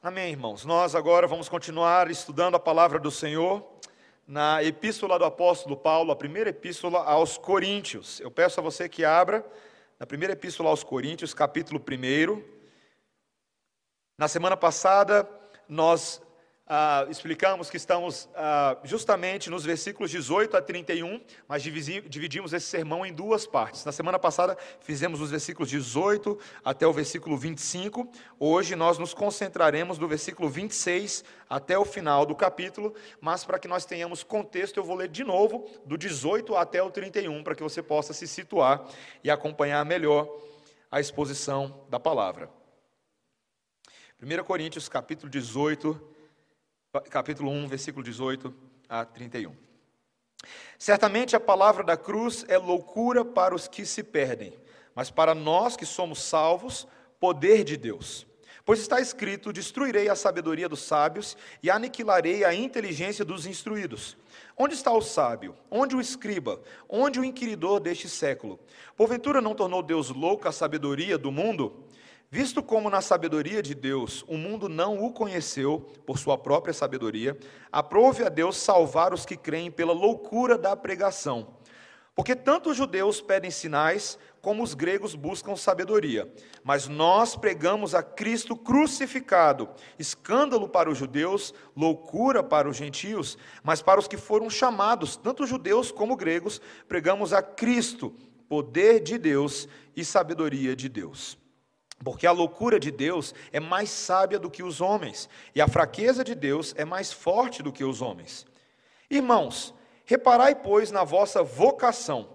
Amém, irmãos. Nós agora vamos continuar estudando a palavra do Senhor na epístola do apóstolo Paulo, a primeira epístola aos Coríntios. Eu peço a você que abra na primeira epístola aos Coríntios, capítulo 1. Na semana passada, nós ah, explicamos que estamos ah, justamente nos versículos 18 a 31, mas dividimos esse sermão em duas partes. Na semana passada fizemos os versículos 18 até o versículo 25. Hoje nós nos concentraremos do versículo 26 até o final do capítulo, mas para que nós tenhamos contexto, eu vou ler de novo do 18 até o 31, para que você possa se situar e acompanhar melhor a exposição da palavra. 1 Coríntios capítulo 18, capítulo 1, versículo 18 a 31. Certamente a palavra da cruz é loucura para os que se perdem, mas para nós que somos salvos, poder de Deus. Pois está escrito: Destruirei a sabedoria dos sábios e aniquilarei a inteligência dos instruídos. Onde está o sábio? Onde o escriba? Onde o inquiridor deste século? Porventura não tornou Deus louca a sabedoria do mundo? Visto como na sabedoria de Deus o mundo não o conheceu por sua própria sabedoria, aprove a Deus salvar os que creem pela loucura da pregação. Porque tanto os judeus pedem sinais, como os gregos buscam sabedoria. Mas nós pregamos a Cristo crucificado, escândalo para os judeus, loucura para os gentios, mas para os que foram chamados, tanto judeus como gregos, pregamos a Cristo, poder de Deus e sabedoria de Deus. Porque a loucura de Deus é mais sábia do que os homens, e a fraqueza de Deus é mais forte do que os homens. Irmãos, reparai, pois, na vossa vocação,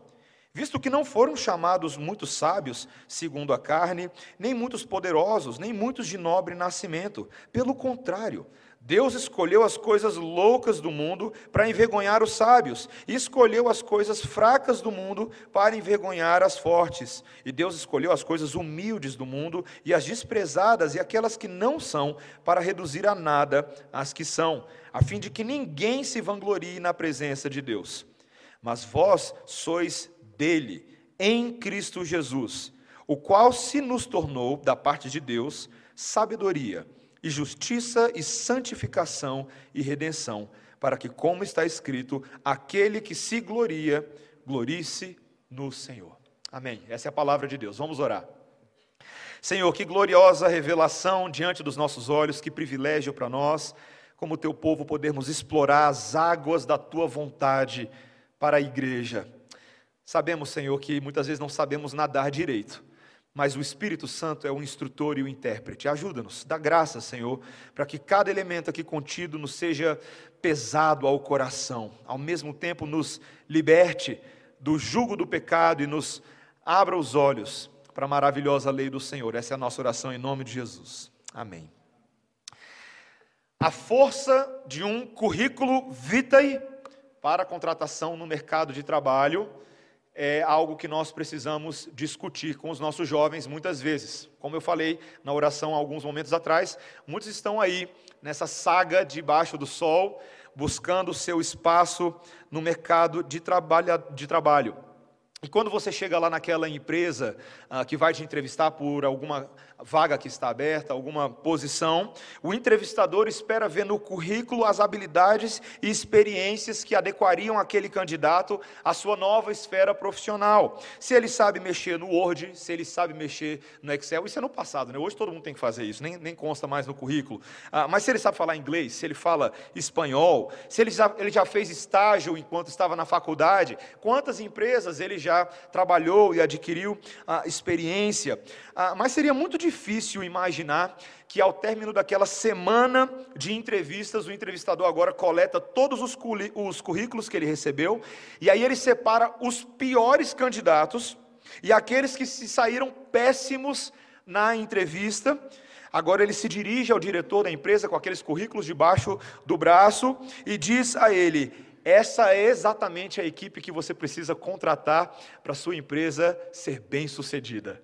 visto que não foram chamados muitos sábios, segundo a carne, nem muitos poderosos, nem muitos de nobre nascimento. Pelo contrário, Deus escolheu as coisas loucas do mundo para envergonhar os sábios, e escolheu as coisas fracas do mundo para envergonhar as fortes. E Deus escolheu as coisas humildes do mundo e as desprezadas e aquelas que não são, para reduzir a nada as que são, a fim de que ninguém se vanglorie na presença de Deus. Mas vós sois dele, em Cristo Jesus, o qual se nos tornou, da parte de Deus, sabedoria e justiça e santificação e redenção, para que, como está escrito, aquele que se gloria, glorie-se no Senhor. Amém. Essa é a palavra de Deus. Vamos orar. Senhor, que gloriosa revelação diante dos nossos olhos, que privilégio para nós, como teu povo, podermos explorar as águas da tua vontade para a igreja. Sabemos, Senhor, que muitas vezes não sabemos nadar direito mas o Espírito Santo é o instrutor e o intérprete. Ajuda-nos, dá graça, Senhor, para que cada elemento aqui contido nos seja pesado ao coração, ao mesmo tempo nos liberte do jugo do pecado e nos abra os olhos para a maravilhosa lei do Senhor. Essa é a nossa oração em nome de Jesus. Amém. A força de um currículo vitae para a contratação no mercado de trabalho é algo que nós precisamos discutir com os nossos jovens muitas vezes. Como eu falei na oração alguns momentos atrás, muitos estão aí nessa saga debaixo do sol, buscando o seu espaço no mercado de trabalho. De trabalho. E quando você chega lá naquela empresa ah, que vai te entrevistar por alguma vaga que está aberta, alguma posição, o entrevistador espera ver no currículo as habilidades e experiências que adequariam aquele candidato à sua nova esfera profissional. Se ele sabe mexer no Word, se ele sabe mexer no Excel, isso é no passado, né? hoje todo mundo tem que fazer isso, nem, nem consta mais no currículo. Ah, mas se ele sabe falar inglês, se ele fala espanhol, se ele já, ele já fez estágio enquanto estava na faculdade, quantas empresas ele já trabalhou e adquiriu ah, experiência. Ah, mas seria muito difícil imaginar que ao término daquela semana de entrevistas, o entrevistador agora coleta todos os, os currículos que ele recebeu, e aí ele separa os piores candidatos e aqueles que se saíram péssimos na entrevista. Agora ele se dirige ao diretor da empresa com aqueles currículos debaixo do braço e diz a ele: essa é exatamente a equipe que você precisa contratar para sua empresa ser bem sucedida.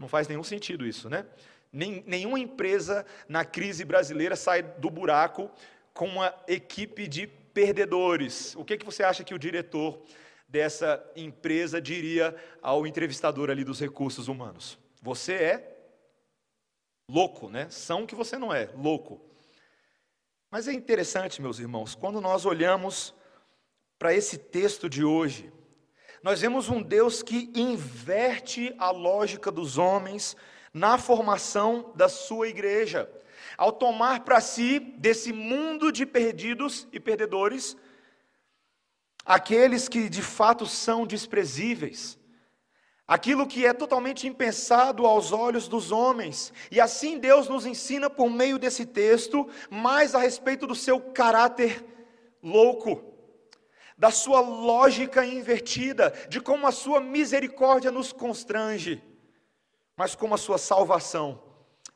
Não faz nenhum sentido isso, né? Nem, nenhuma empresa na crise brasileira sai do buraco com uma equipe de perdedores. O que, que você acha que o diretor dessa empresa diria ao entrevistador ali dos recursos humanos? Você é louco, né? São que você não é, louco. Mas é interessante, meus irmãos, quando nós olhamos para esse texto de hoje, nós vemos um Deus que inverte a lógica dos homens na formação da sua igreja, ao tomar para si desse mundo de perdidos e perdedores, aqueles que de fato são desprezíveis, aquilo que é totalmente impensado aos olhos dos homens. E assim Deus nos ensina por meio desse texto mais a respeito do seu caráter louco, da sua lógica invertida, de como a sua misericórdia nos constrange, mas como a sua salvação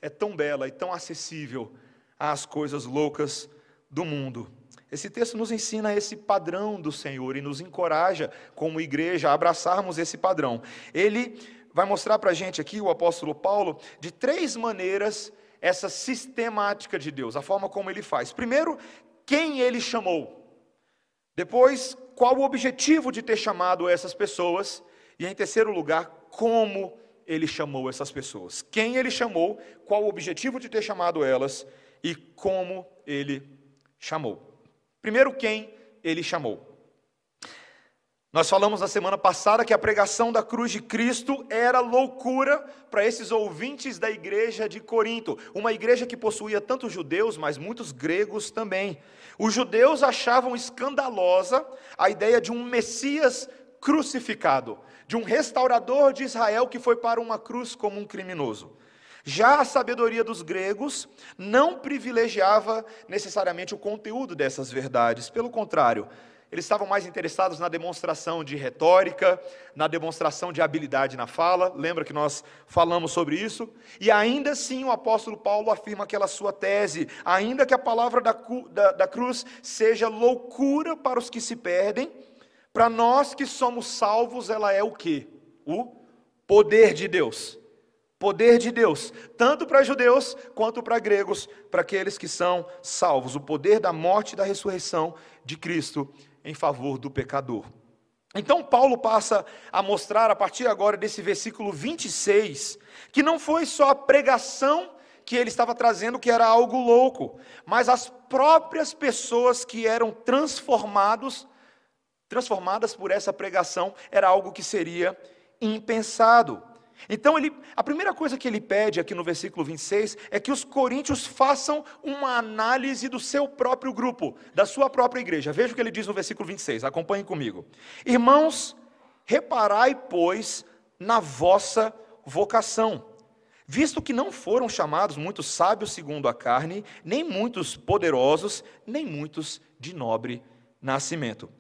é tão bela e tão acessível às coisas loucas do mundo. Esse texto nos ensina esse padrão do Senhor e nos encoraja, como igreja, a abraçarmos esse padrão. Ele vai mostrar para a gente aqui, o apóstolo Paulo, de três maneiras essa sistemática de Deus, a forma como ele faz. Primeiro, quem ele chamou. Depois, qual o objetivo de ter chamado essas pessoas. E em terceiro lugar, como ele chamou essas pessoas. Quem ele chamou, qual o objetivo de ter chamado elas e como ele chamou. Primeiro, quem ele chamou. Nós falamos na semana passada que a pregação da cruz de Cristo era loucura para esses ouvintes da igreja de Corinto, uma igreja que possuía tantos judeus, mas muitos gregos também. Os judeus achavam escandalosa a ideia de um Messias crucificado, de um restaurador de Israel que foi para uma cruz como um criminoso. Já a sabedoria dos gregos não privilegiava necessariamente o conteúdo dessas verdades, pelo contrário, eles estavam mais interessados na demonstração de retórica, na demonstração de habilidade na fala. Lembra que nós falamos sobre isso? E ainda assim o apóstolo Paulo afirma aquela sua tese: ainda que a palavra da, da, da cruz seja loucura para os que se perdem, para nós que somos salvos, ela é o que? O poder de Deus poder de Deus, tanto para judeus quanto para gregos, para aqueles que são salvos, o poder da morte e da ressurreição de Cristo em favor do pecador. Então, Paulo passa a mostrar, a partir agora desse versículo 26, que não foi só a pregação que ele estava trazendo que era algo louco, mas as próprias pessoas que eram transformados, transformadas por essa pregação, era algo que seria impensado. Então, ele, a primeira coisa que ele pede aqui no versículo 26 é que os coríntios façam uma análise do seu próprio grupo, da sua própria igreja. Veja o que ele diz no versículo 26, acompanhem comigo. Irmãos, reparai, pois, na vossa vocação, visto que não foram chamados muitos sábios segundo a carne, nem muitos poderosos, nem muitos de nobre nascimento.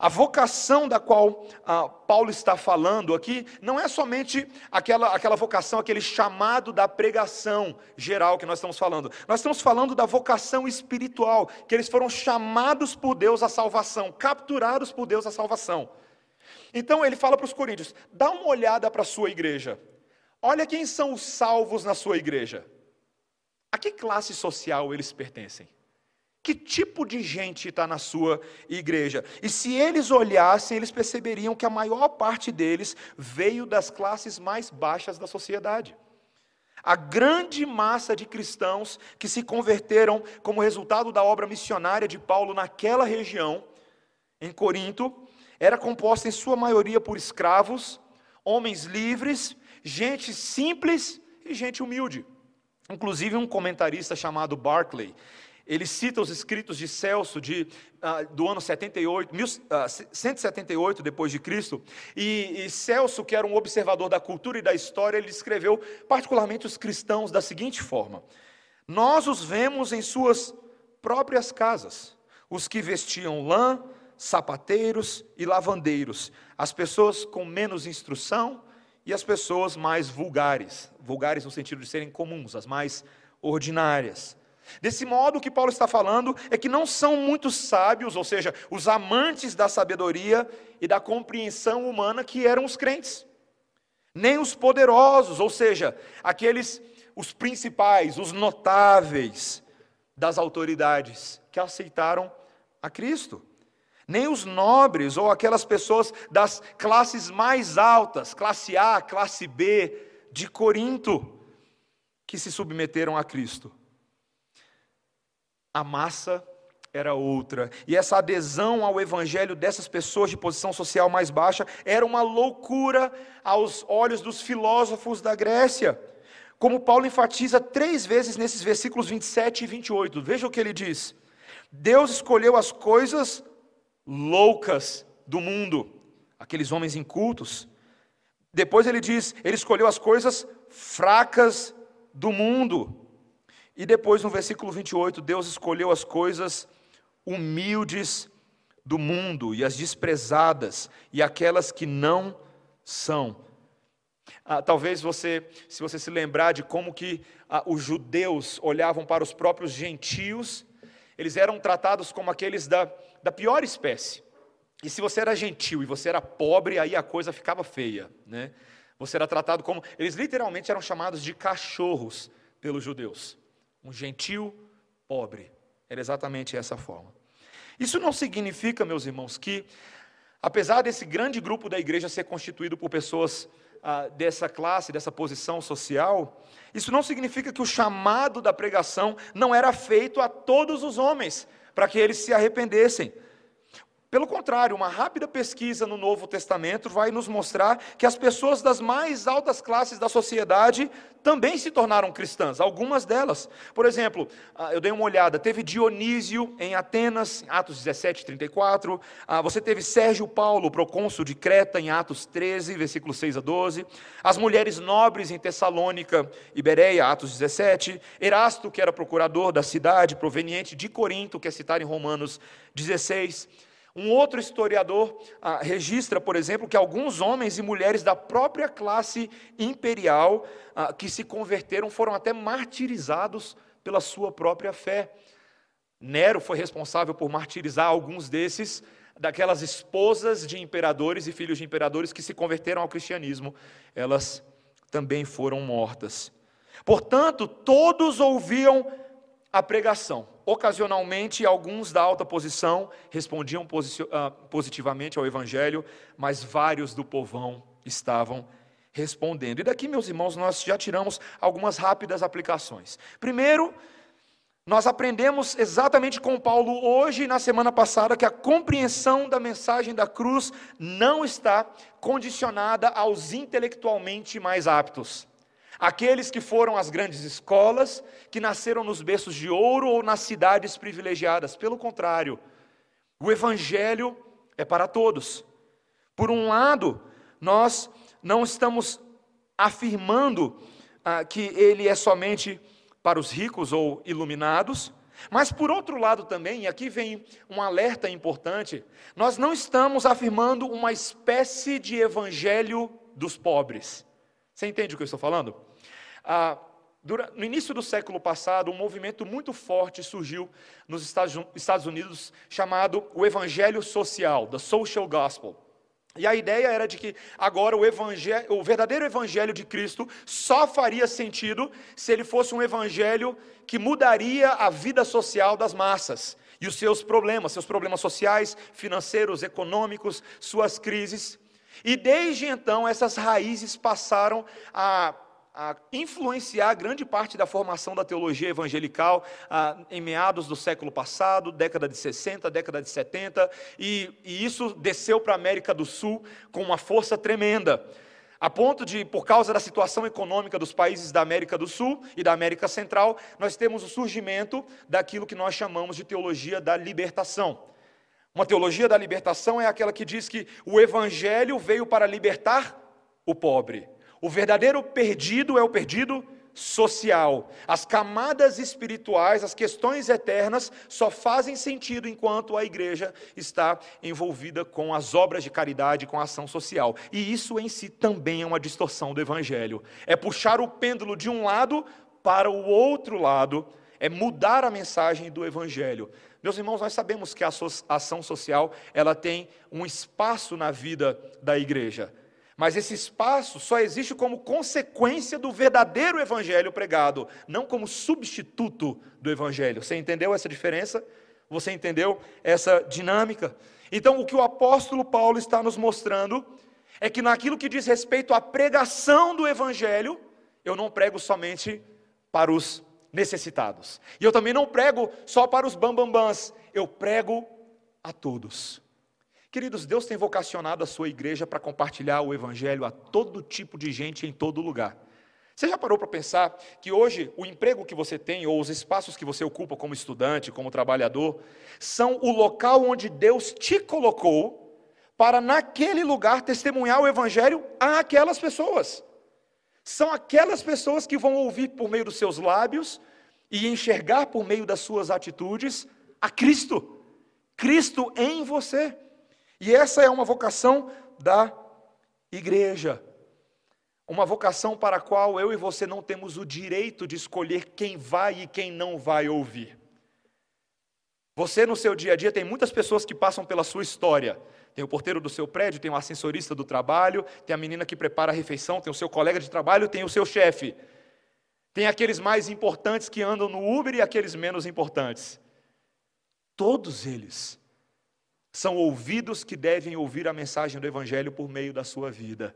A vocação da qual ah, Paulo está falando aqui não é somente aquela, aquela vocação, aquele chamado da pregação geral que nós estamos falando. Nós estamos falando da vocação espiritual, que eles foram chamados por Deus à salvação, capturados por Deus à salvação. Então ele fala para os coríntios: dá uma olhada para a sua igreja. Olha quem são os salvos na sua igreja. A que classe social eles pertencem? Que tipo de gente está na sua igreja? E se eles olhassem, eles perceberiam que a maior parte deles veio das classes mais baixas da sociedade. A grande massa de cristãos que se converteram como resultado da obra missionária de Paulo naquela região, em Corinto, era composta em sua maioria por escravos, homens livres, gente simples e gente humilde. Inclusive um comentarista chamado Barclay, ele cita os escritos de Celso de, uh, do ano 78, mil, uh, 178 depois de Cristo, e, e, Celso, que era um observador da cultura e da história, ele escreveu particularmente os cristãos da seguinte forma: Nós os vemos em suas próprias casas, os que vestiam lã, sapateiros e lavandeiros, as pessoas com menos instrução e as pessoas mais vulgares, vulgares no sentido de serem comuns, as mais ordinárias. Desse modo, o que Paulo está falando é que não são muitos sábios, ou seja, os amantes da sabedoria e da compreensão humana que eram os crentes, nem os poderosos, ou seja, aqueles, os principais, os notáveis das autoridades que aceitaram a Cristo, nem os nobres ou aquelas pessoas das classes mais altas, classe A, classe B de Corinto que se submeteram a Cristo. A massa era outra. E essa adesão ao evangelho dessas pessoas de posição social mais baixa era uma loucura aos olhos dos filósofos da Grécia. Como Paulo enfatiza três vezes nesses versículos 27 e 28. Veja o que ele diz: Deus escolheu as coisas loucas do mundo, aqueles homens incultos. Depois ele diz: Ele escolheu as coisas fracas do mundo. E depois no versículo 28, Deus escolheu as coisas humildes do mundo e as desprezadas e aquelas que não são. Ah, talvez você, se você se lembrar de como que ah, os judeus olhavam para os próprios gentios, eles eram tratados como aqueles da, da pior espécie. E se você era gentil e você era pobre, aí a coisa ficava feia, né? Você era tratado como, eles literalmente eram chamados de cachorros pelos judeus. Um gentil pobre. Era exatamente essa forma. Isso não significa, meus irmãos, que, apesar desse grande grupo da igreja ser constituído por pessoas ah, dessa classe, dessa posição social, isso não significa que o chamado da pregação não era feito a todos os homens, para que eles se arrependessem. Pelo contrário, uma rápida pesquisa no Novo Testamento vai nos mostrar que as pessoas das mais altas classes da sociedade também se tornaram cristãs, algumas delas. Por exemplo, ah, eu dei uma olhada, teve Dionísio em Atenas, Atos 17, 34. Ah, você teve Sérgio Paulo, procônsul de Creta, em Atos 13, versículos 6 a 12. As mulheres nobres em Tessalônica e Bereia, Atos 17. Erasto, que era procurador da cidade, proveniente de Corinto, que é citado em Romanos 16. Um outro historiador ah, registra, por exemplo, que alguns homens e mulheres da própria classe imperial ah, que se converteram foram até martirizados pela sua própria fé. Nero foi responsável por martirizar alguns desses, daquelas esposas de imperadores e filhos de imperadores que se converteram ao cristianismo. Elas também foram mortas. Portanto, todos ouviam a pregação. Ocasionalmente, alguns da alta posição respondiam ah, positivamente ao Evangelho, mas vários do povão estavam respondendo. E daqui, meus irmãos, nós já tiramos algumas rápidas aplicações. Primeiro, nós aprendemos exatamente com Paulo hoje e na semana passada que a compreensão da mensagem da cruz não está condicionada aos intelectualmente mais aptos. Aqueles que foram às grandes escolas, que nasceram nos berços de ouro ou nas cidades privilegiadas. Pelo contrário, o Evangelho é para todos. Por um lado, nós não estamos afirmando ah, que ele é somente para os ricos ou iluminados, mas por outro lado também, e aqui vem um alerta importante, nós não estamos afirmando uma espécie de evangelho dos pobres. Você entende o que eu estou falando? Ah, no início do século passado, um movimento muito forte surgiu nos Estados Unidos chamado o Evangelho Social, the Social Gospel. E a ideia era de que agora o, evangelho, o verdadeiro evangelho de Cristo só faria sentido se ele fosse um evangelho que mudaria a vida social das massas e os seus problemas, seus problemas sociais, financeiros, econômicos, suas crises. E desde então essas raízes passaram a a influenciar grande parte da formação da teologia evangelical ah, em meados do século passado, década de 60, década de 70, e, e isso desceu para a América do Sul com uma força tremenda. A ponto de, por causa da situação econômica dos países da América do Sul e da América Central, nós temos o surgimento daquilo que nós chamamos de teologia da libertação. Uma teologia da libertação é aquela que diz que o Evangelho veio para libertar o pobre. O verdadeiro perdido é o perdido social. As camadas espirituais, as questões eternas só fazem sentido enquanto a igreja está envolvida com as obras de caridade, com a ação social. E isso em si também é uma distorção do evangelho. É puxar o pêndulo de um lado para o outro lado, é mudar a mensagem do evangelho. Meus irmãos, nós sabemos que a ação social, ela tem um espaço na vida da igreja. Mas esse espaço só existe como consequência do verdadeiro evangelho pregado, não como substituto do evangelho. Você entendeu essa diferença? Você entendeu essa dinâmica? Então, o que o apóstolo Paulo está nos mostrando é que naquilo que diz respeito à pregação do evangelho, eu não prego somente para os necessitados. E eu também não prego só para os bambambãs, eu prego a todos. Queridos, Deus tem vocacionado a sua igreja para compartilhar o evangelho a todo tipo de gente em todo lugar. Você já parou para pensar que hoje o emprego que você tem ou os espaços que você ocupa como estudante, como trabalhador, são o local onde Deus te colocou para naquele lugar testemunhar o evangelho a aquelas pessoas? São aquelas pessoas que vão ouvir por meio dos seus lábios e enxergar por meio das suas atitudes a Cristo. Cristo em você. E essa é uma vocação da igreja. Uma vocação para a qual eu e você não temos o direito de escolher quem vai e quem não vai ouvir. Você, no seu dia a dia, tem muitas pessoas que passam pela sua história. Tem o porteiro do seu prédio, tem o ascensorista do trabalho, tem a menina que prepara a refeição, tem o seu colega de trabalho, tem o seu chefe. Tem aqueles mais importantes que andam no Uber e aqueles menos importantes. Todos eles são ouvidos que devem ouvir a mensagem do Evangelho por meio da sua vida.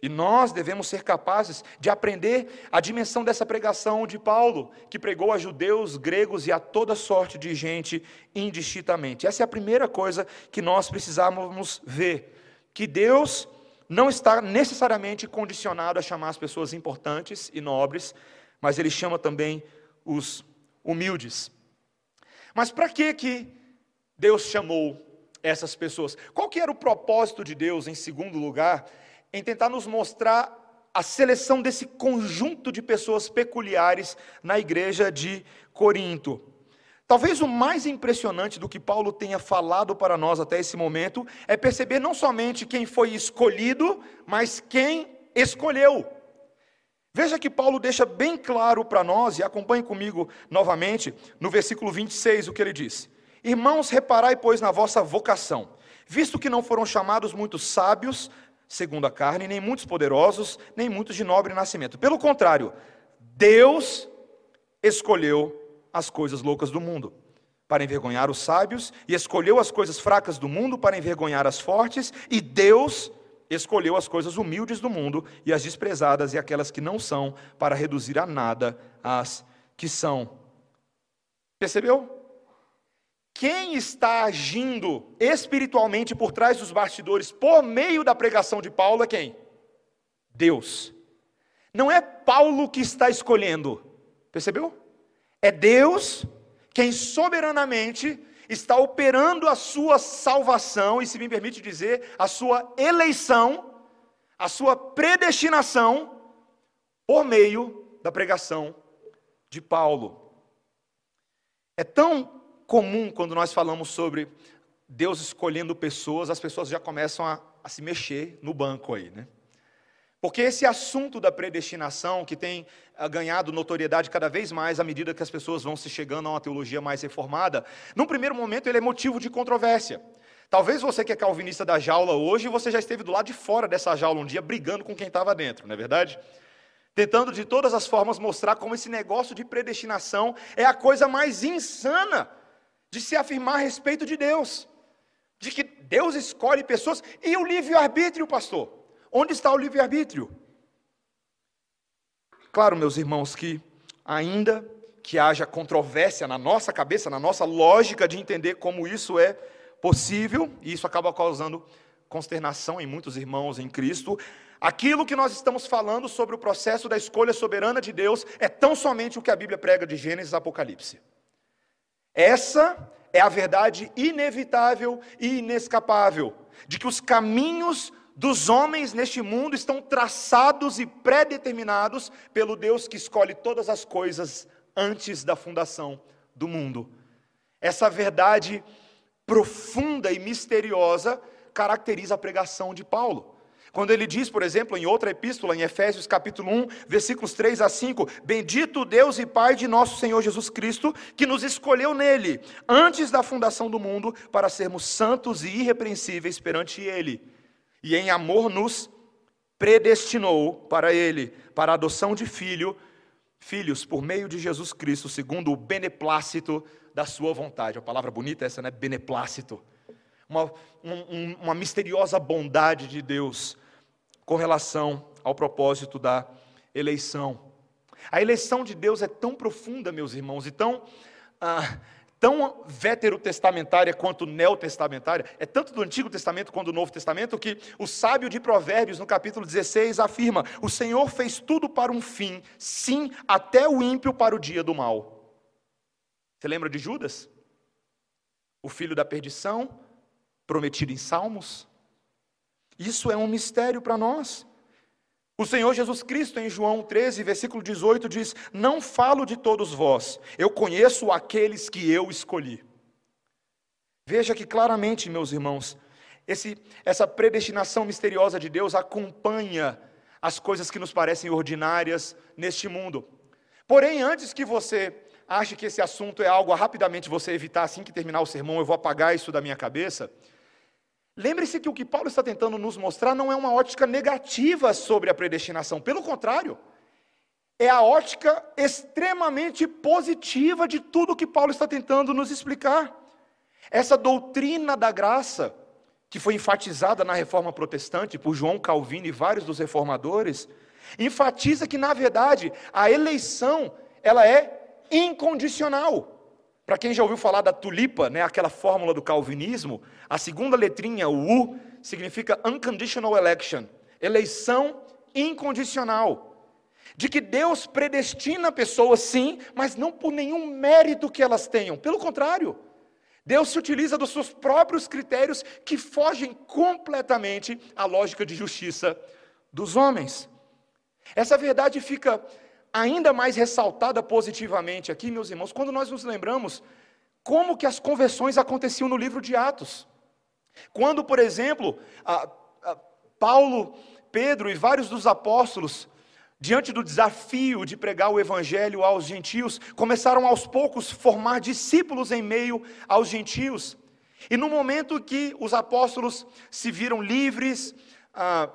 E nós devemos ser capazes de aprender a dimensão dessa pregação de Paulo, que pregou a judeus, gregos e a toda sorte de gente indistintamente. Essa é a primeira coisa que nós precisamos ver: que Deus não está necessariamente condicionado a chamar as pessoas importantes e nobres, mas Ele chama também os humildes. Mas para que que Deus chamou essas pessoas. Qual que era o propósito de Deus, em segundo lugar, em tentar nos mostrar a seleção desse conjunto de pessoas peculiares na igreja de Corinto? Talvez o mais impressionante do que Paulo tenha falado para nós até esse momento é perceber não somente quem foi escolhido, mas quem escolheu. Veja que Paulo deixa bem claro para nós, e acompanhe comigo novamente, no versículo 26, o que ele diz: Irmãos, reparai, pois, na vossa vocação, visto que não foram chamados muitos sábios, segundo a carne, nem muitos poderosos, nem muitos de nobre nascimento. Pelo contrário, Deus escolheu as coisas loucas do mundo para envergonhar os sábios, e escolheu as coisas fracas do mundo para envergonhar as fortes, e Deus escolheu as coisas humildes do mundo e as desprezadas e aquelas que não são, para reduzir a nada as que são. Percebeu? Quem está agindo espiritualmente por trás dos bastidores por meio da pregação de Paulo é quem? Deus. Não é Paulo que está escolhendo, percebeu? É Deus quem soberanamente está operando a sua salvação, e se me permite dizer, a sua eleição, a sua predestinação, por meio da pregação de Paulo. É tão comum quando nós falamos sobre Deus escolhendo pessoas, as pessoas já começam a, a se mexer no banco aí, né? Porque esse assunto da predestinação, que tem ah, ganhado notoriedade cada vez mais à medida que as pessoas vão se chegando a uma teologia mais reformada, num primeiro momento ele é motivo de controvérsia. Talvez você que é calvinista da jaula hoje, você já esteve do lado de fora dessa jaula um dia brigando com quem estava dentro, não é verdade? Tentando de todas as formas mostrar como esse negócio de predestinação é a coisa mais insana de se afirmar a respeito de Deus, de que Deus escolhe pessoas e o livre-arbítrio, pastor. Onde está o livre-arbítrio? Claro, meus irmãos, que ainda que haja controvérsia na nossa cabeça, na nossa lógica de entender como isso é possível, e isso acaba causando consternação em muitos irmãos em Cristo. Aquilo que nós estamos falando sobre o processo da escolha soberana de Deus é tão somente o que a Bíblia prega de Gênesis a Apocalipse. Essa é a verdade inevitável e inescapável de que os caminhos dos homens neste mundo estão traçados e pré-determinados pelo Deus que escolhe todas as coisas antes da fundação do mundo. Essa verdade profunda e misteriosa caracteriza a pregação de Paulo. Quando ele diz, por exemplo, em outra epístola, em Efésios capítulo 1, versículos 3 a 5, Bendito Deus e Pai de nosso Senhor Jesus Cristo, que nos escolheu nele, antes da fundação do mundo, para sermos santos e irrepreensíveis perante Ele, e em amor nos predestinou para Ele, para a adoção de filho, filhos, por meio de Jesus Cristo, segundo o beneplácito da Sua vontade. A palavra bonita é essa, né? Beneplácito. Uma, um, uma misteriosa bondade de Deus com relação ao propósito da eleição. A eleição de Deus é tão profunda, meus irmãos, e tão, ah, tão veterotestamentária quanto neotestamentária, é tanto do Antigo Testamento quanto do Novo Testamento, que o sábio de Provérbios, no capítulo 16, afirma: O Senhor fez tudo para um fim, sim, até o ímpio para o dia do mal. Você lembra de Judas? O filho da perdição, prometido em Salmos? Isso é um mistério para nós. O Senhor Jesus Cristo, em João 13, versículo 18, diz: Não falo de todos vós, eu conheço aqueles que eu escolhi. Veja que claramente, meus irmãos, esse, essa predestinação misteriosa de Deus acompanha as coisas que nos parecem ordinárias neste mundo. Porém, antes que você ache que esse assunto é algo a rapidamente você evitar assim que terminar o sermão, eu vou apagar isso da minha cabeça. Lembre-se que o que Paulo está tentando nos mostrar não é uma ótica negativa sobre a predestinação, pelo contrário, é a ótica extremamente positiva de tudo que Paulo está tentando nos explicar. Essa doutrina da graça, que foi enfatizada na reforma protestante por João Calvino e vários dos reformadores, enfatiza que, na verdade, a eleição ela é incondicional. Para quem já ouviu falar da tulipa, né, aquela fórmula do calvinismo, a segunda letrinha, o U, significa unconditional election, eleição incondicional. De que Deus predestina pessoas sim, mas não por nenhum mérito que elas tenham. Pelo contrário, Deus se utiliza dos seus próprios critérios que fogem completamente à lógica de justiça dos homens. Essa verdade fica ainda mais ressaltada positivamente aqui, meus irmãos, quando nós nos lembramos como que as conversões aconteciam no livro de Atos. Quando, por exemplo, a, a Paulo, Pedro e vários dos apóstolos, diante do desafio de pregar o evangelho aos gentios, começaram aos poucos formar discípulos em meio aos gentios. E no momento que os apóstolos se viram livres ah,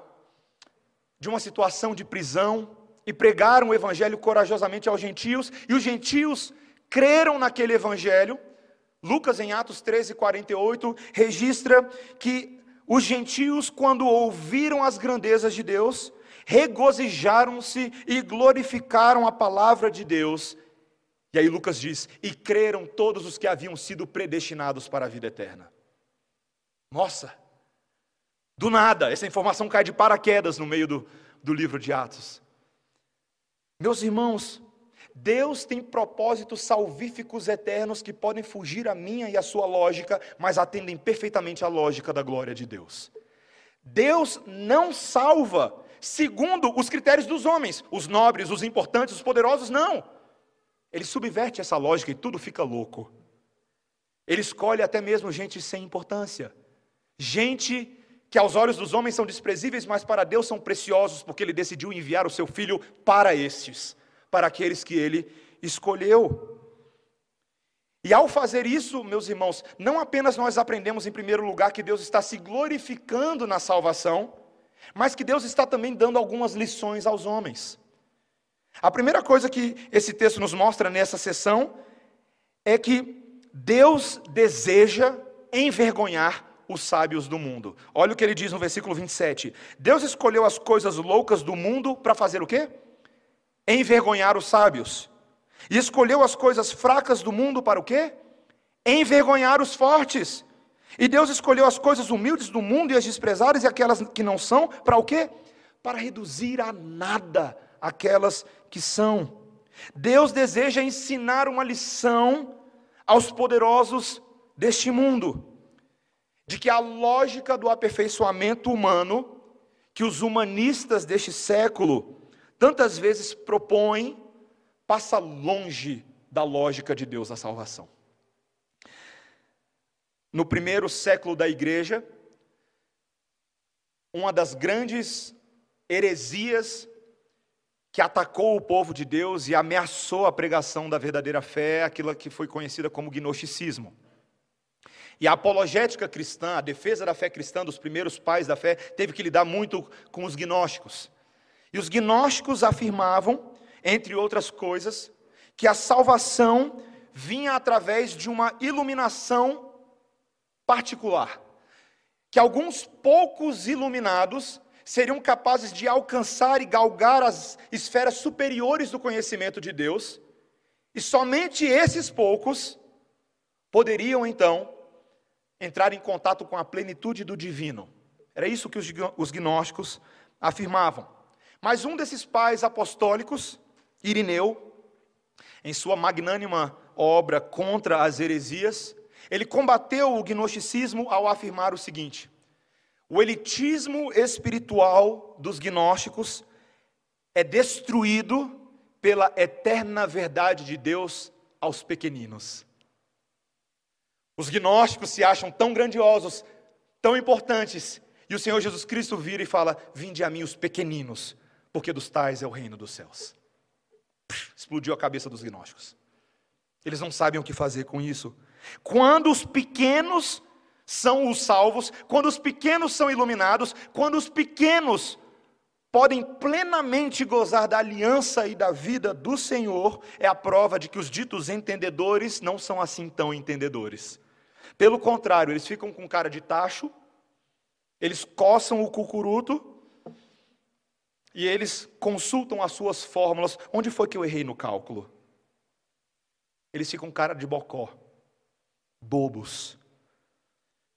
de uma situação de prisão, e pregaram o evangelho corajosamente aos gentios, e os gentios creram naquele evangelho. Lucas, em Atos 13, 48, registra que os gentios, quando ouviram as grandezas de Deus, regozijaram-se e glorificaram a palavra de Deus. E aí Lucas diz: e creram todos os que haviam sido predestinados para a vida eterna. Nossa, do nada, essa informação cai de paraquedas no meio do, do livro de Atos. Meus irmãos, Deus tem propósitos salvíficos eternos que podem fugir à minha e à sua lógica, mas atendem perfeitamente à lógica da glória de Deus. Deus não salva segundo os critérios dos homens, os nobres, os importantes, os poderosos, não. Ele subverte essa lógica e tudo fica louco. Ele escolhe até mesmo gente sem importância, gente que aos olhos dos homens são desprezíveis, mas para Deus são preciosos, porque Ele decidiu enviar o seu Filho para estes, para aqueles que Ele escolheu. E ao fazer isso, meus irmãos, não apenas nós aprendemos em primeiro lugar que Deus está se glorificando na salvação, mas que Deus está também dando algumas lições aos homens. A primeira coisa que esse texto nos mostra nessa sessão é que Deus deseja envergonhar os sábios do mundo. Olha o que ele diz no versículo 27. Deus escolheu as coisas loucas do mundo para fazer o quê? Envergonhar os sábios. E escolheu as coisas fracas do mundo para o quê? Envergonhar os fortes. E Deus escolheu as coisas humildes do mundo e as desprezadas e aquelas que não são, para o quê? Para reduzir a nada aquelas que são. Deus deseja ensinar uma lição aos poderosos deste mundo de que a lógica do aperfeiçoamento humano, que os humanistas deste século tantas vezes propõem, passa longe da lógica de Deus da salvação. No primeiro século da igreja, uma das grandes heresias que atacou o povo de Deus e ameaçou a pregação da verdadeira fé, aquilo que foi conhecida como gnosticismo. E a apologética cristã, a defesa da fé cristã dos primeiros pais da fé, teve que lidar muito com os gnósticos. E os gnósticos afirmavam, entre outras coisas, que a salvação vinha através de uma iluminação particular. Que alguns poucos iluminados seriam capazes de alcançar e galgar as esferas superiores do conhecimento de Deus, e somente esses poucos poderiam então entrar em contato com a plenitude do divino. Era isso que os gnósticos afirmavam. Mas um desses pais apostólicos, Irineu, em sua magnânima obra contra as heresias, ele combateu o gnosticismo ao afirmar o seguinte: o elitismo espiritual dos gnósticos é destruído pela eterna verdade de Deus aos pequeninos. Os gnósticos se acham tão grandiosos, tão importantes, e o Senhor Jesus Cristo vira e fala: Vinde a mim os pequeninos, porque dos tais é o reino dos céus. Explodiu a cabeça dos gnósticos. Eles não sabem o que fazer com isso. Quando os pequenos são os salvos, quando os pequenos são iluminados, quando os pequenos podem plenamente gozar da aliança e da vida do Senhor, é a prova de que os ditos entendedores não são assim tão entendedores. Pelo contrário, eles ficam com cara de tacho, eles coçam o cucuruto e eles consultam as suas fórmulas. Onde foi que eu errei no cálculo? Eles ficam com cara de bocó, bobos.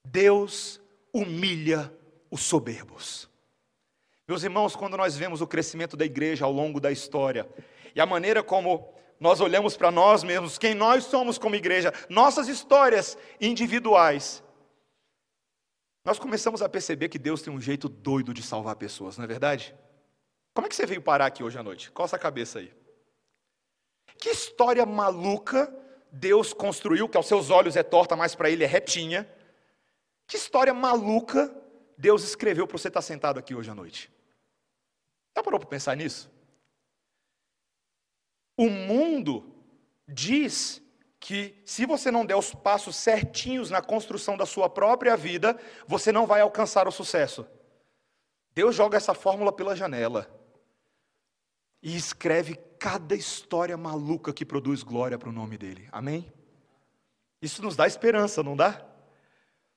Deus humilha os soberbos. Meus irmãos, quando nós vemos o crescimento da igreja ao longo da história e a maneira como nós olhamos para nós mesmos, quem nós somos como igreja, nossas histórias individuais, nós começamos a perceber que Deus tem um jeito doido de salvar pessoas, não é verdade? Como é que você veio parar aqui hoje à noite? Coça a cabeça aí. Que história maluca Deus construiu, que aos seus olhos é torta, mas para ele é retinha. Que história maluca Deus escreveu para você estar sentado aqui hoje à noite? Já parou para pensar nisso? O mundo diz que se você não der os passos certinhos na construção da sua própria vida, você não vai alcançar o sucesso. Deus joga essa fórmula pela janela e escreve cada história maluca que produz glória para o nome dele. Amém? Isso nos dá esperança, não dá?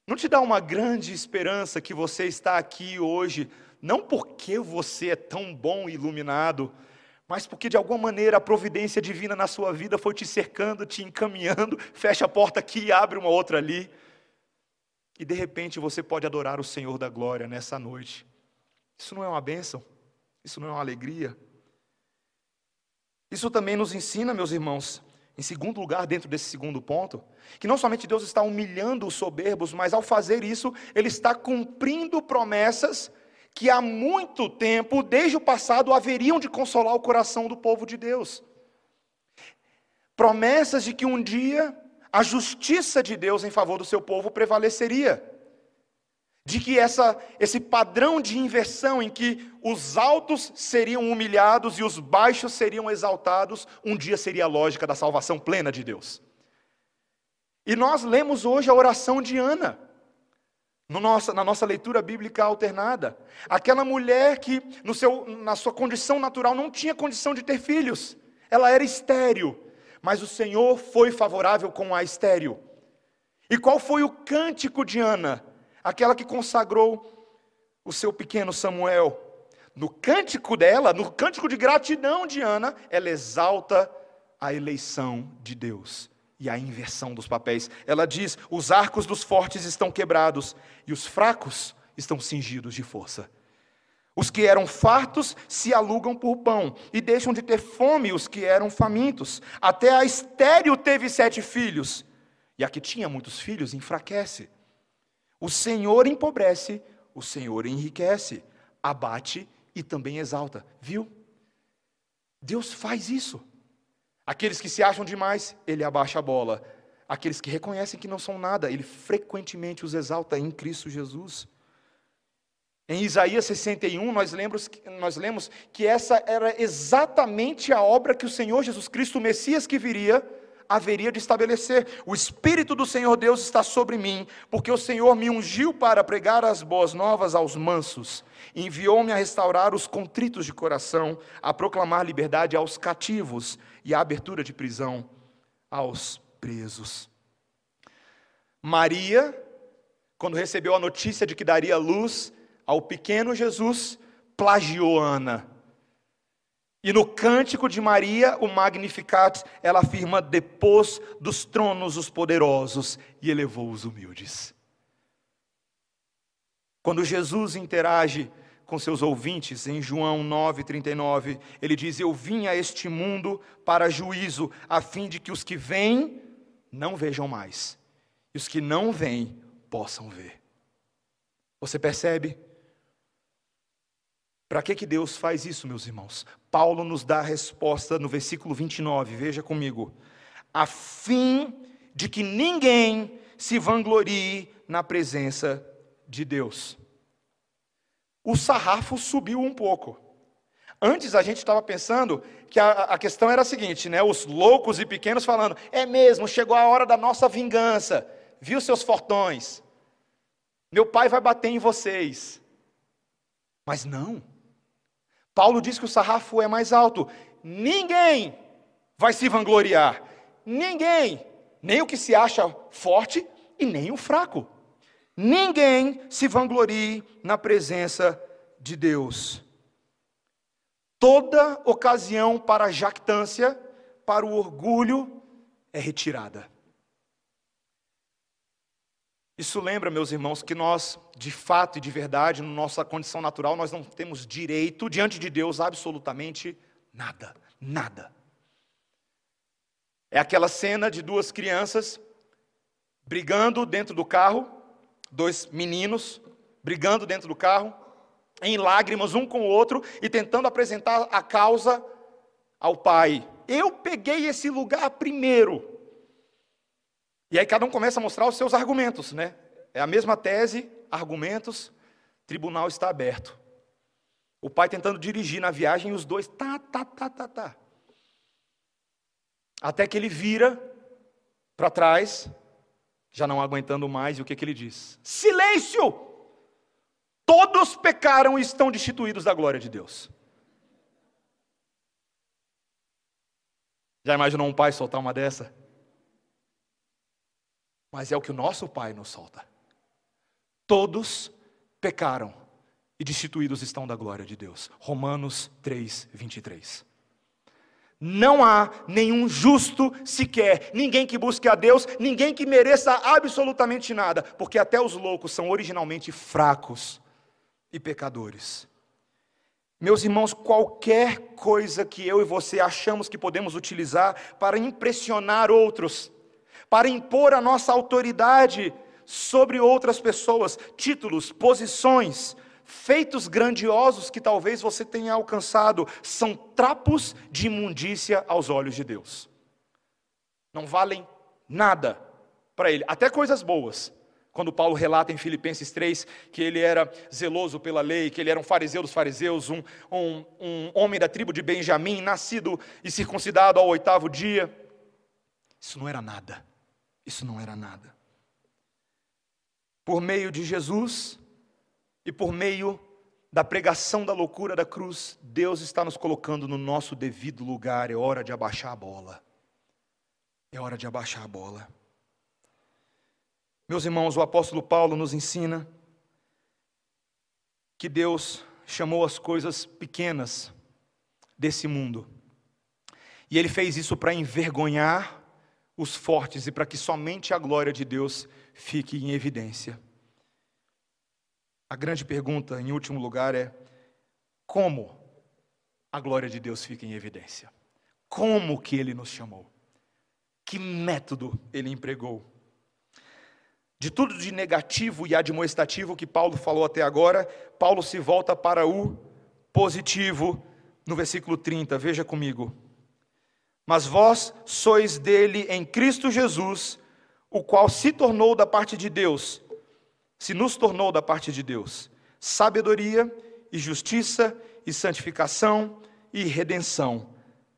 Não te dá uma grande esperança que você está aqui hoje, não porque você é tão bom e iluminado, mas porque de alguma maneira a providência divina na sua vida foi te cercando, te encaminhando, fecha a porta aqui e abre uma outra ali. E de repente você pode adorar o Senhor da glória nessa noite. Isso não é uma bênção? Isso não é uma alegria? Isso também nos ensina, meus irmãos, em segundo lugar, dentro desse segundo ponto, que não somente Deus está humilhando os soberbos, mas ao fazer isso, Ele está cumprindo promessas que há muito tempo, desde o passado, haveriam de consolar o coração do povo de Deus. Promessas de que um dia a justiça de Deus em favor do seu povo prevaleceria. De que essa, esse padrão de inversão em que os altos seriam humilhados e os baixos seriam exaltados, um dia seria a lógica da salvação plena de Deus. E nós lemos hoje a oração de Ana no nossa, na nossa leitura bíblica alternada. Aquela mulher que, no seu, na sua condição natural, não tinha condição de ter filhos, ela era estéril, mas o Senhor foi favorável com a estéril. E qual foi o cântico de Ana? Aquela que consagrou o seu pequeno Samuel. No cântico dela, no cântico de gratidão de Ana, ela exalta a eleição de Deus e a inversão dos papéis. Ela diz: os arcos dos fortes estão quebrados e os fracos estão cingidos de força. Os que eram fartos se alugam por pão, e deixam de ter fome os que eram famintos. Até a estéreo teve sete filhos, e a que tinha muitos filhos enfraquece. O Senhor empobrece, o Senhor enriquece, abate e também exalta. Viu? Deus faz isso. Aqueles que se acham demais, ele abaixa a bola. Aqueles que reconhecem que não são nada, ele frequentemente os exalta em Cristo Jesus. Em Isaías 61, nós lemos, nós lemos que essa era exatamente a obra que o Senhor Jesus Cristo, o Messias que viria, haveria de estabelecer. O Espírito do Senhor Deus está sobre mim, porque o Senhor me ungiu para pregar as boas novas aos mansos, enviou-me a restaurar os contritos de coração, a proclamar liberdade aos cativos e a abertura de prisão aos presos. Maria, quando recebeu a notícia de que daria luz ao pequeno Jesus, plagiou Ana. E no cântico de Maria, o Magnificat, ela afirma: depôs dos tronos os poderosos e elevou os humildes. Quando Jesus interage com seus ouvintes, em João 9,39, ele diz: Eu vim a este mundo para juízo, a fim de que os que vêm não vejam mais, e os que não vêm possam ver. Você percebe? Para que, que Deus faz isso, meus irmãos? Paulo nos dá a resposta no versículo 29, veja comigo. A fim de que ninguém se vanglorie na presença de Deus. O sarrafo subiu um pouco. Antes a gente estava pensando que a, a, questão era a seguinte, né? Os loucos e pequenos falando: é mesmo, chegou a hora da nossa vingança. Viu seus fortões? Meu pai vai bater em vocês. Mas não. Paulo diz que o sarrafo é mais alto. Ninguém vai se vangloriar. Ninguém, nem o que se acha forte e nem o fraco. Ninguém se vanglorie na presença de Deus. Toda ocasião para jactância, para o orgulho, é retirada. Isso lembra, meus irmãos, que nós, de fato e de verdade, na nossa condição natural, nós não temos direito diante de Deus absolutamente nada, nada. É aquela cena de duas crianças brigando dentro do carro, dois meninos brigando dentro do carro, em lágrimas um com o outro e tentando apresentar a causa ao pai. Eu peguei esse lugar primeiro. E aí cada um começa a mostrar os seus argumentos, né? É a mesma tese, argumentos, tribunal está aberto. O pai tentando dirigir na viagem e os dois, tá, tá, tá, tá, tá. Até que ele vira para trás, já não aguentando mais, e o que, que ele diz? Silêncio! Todos pecaram e estão destituídos da glória de Deus. Já imaginou um pai soltar uma dessa? mas é o que o nosso Pai nos solta. Todos pecaram e destituídos estão da glória de Deus. Romanos 3, 23. Não há nenhum justo sequer, ninguém que busque a Deus, ninguém que mereça absolutamente nada, porque até os loucos são originalmente fracos e pecadores. Meus irmãos, qualquer coisa que eu e você achamos que podemos utilizar para impressionar outros, para impor a nossa autoridade sobre outras pessoas, títulos, posições, feitos grandiosos que talvez você tenha alcançado, são trapos de imundícia aos olhos de Deus. Não valem nada para ele, até coisas boas. Quando Paulo relata em Filipenses 3 que ele era zeloso pela lei, que ele era um fariseu dos fariseus, um, um, um homem da tribo de Benjamim, nascido e circuncidado ao oitavo dia, isso não era nada isso não era nada. Por meio de Jesus e por meio da pregação da loucura da cruz, Deus está nos colocando no nosso devido lugar. É hora de abaixar a bola. É hora de abaixar a bola. Meus irmãos, o apóstolo Paulo nos ensina que Deus chamou as coisas pequenas desse mundo. E ele fez isso para envergonhar os fortes e para que somente a glória de Deus fique em evidência. A grande pergunta, em último lugar, é: como a glória de Deus fica em evidência? Como que ele nos chamou? Que método ele empregou? De tudo de negativo e admoestativo que Paulo falou até agora, Paulo se volta para o positivo no versículo 30. Veja comigo. Mas vós sois dele em Cristo Jesus, o qual se tornou da parte de Deus, se nos tornou da parte de Deus, sabedoria e justiça e santificação e redenção,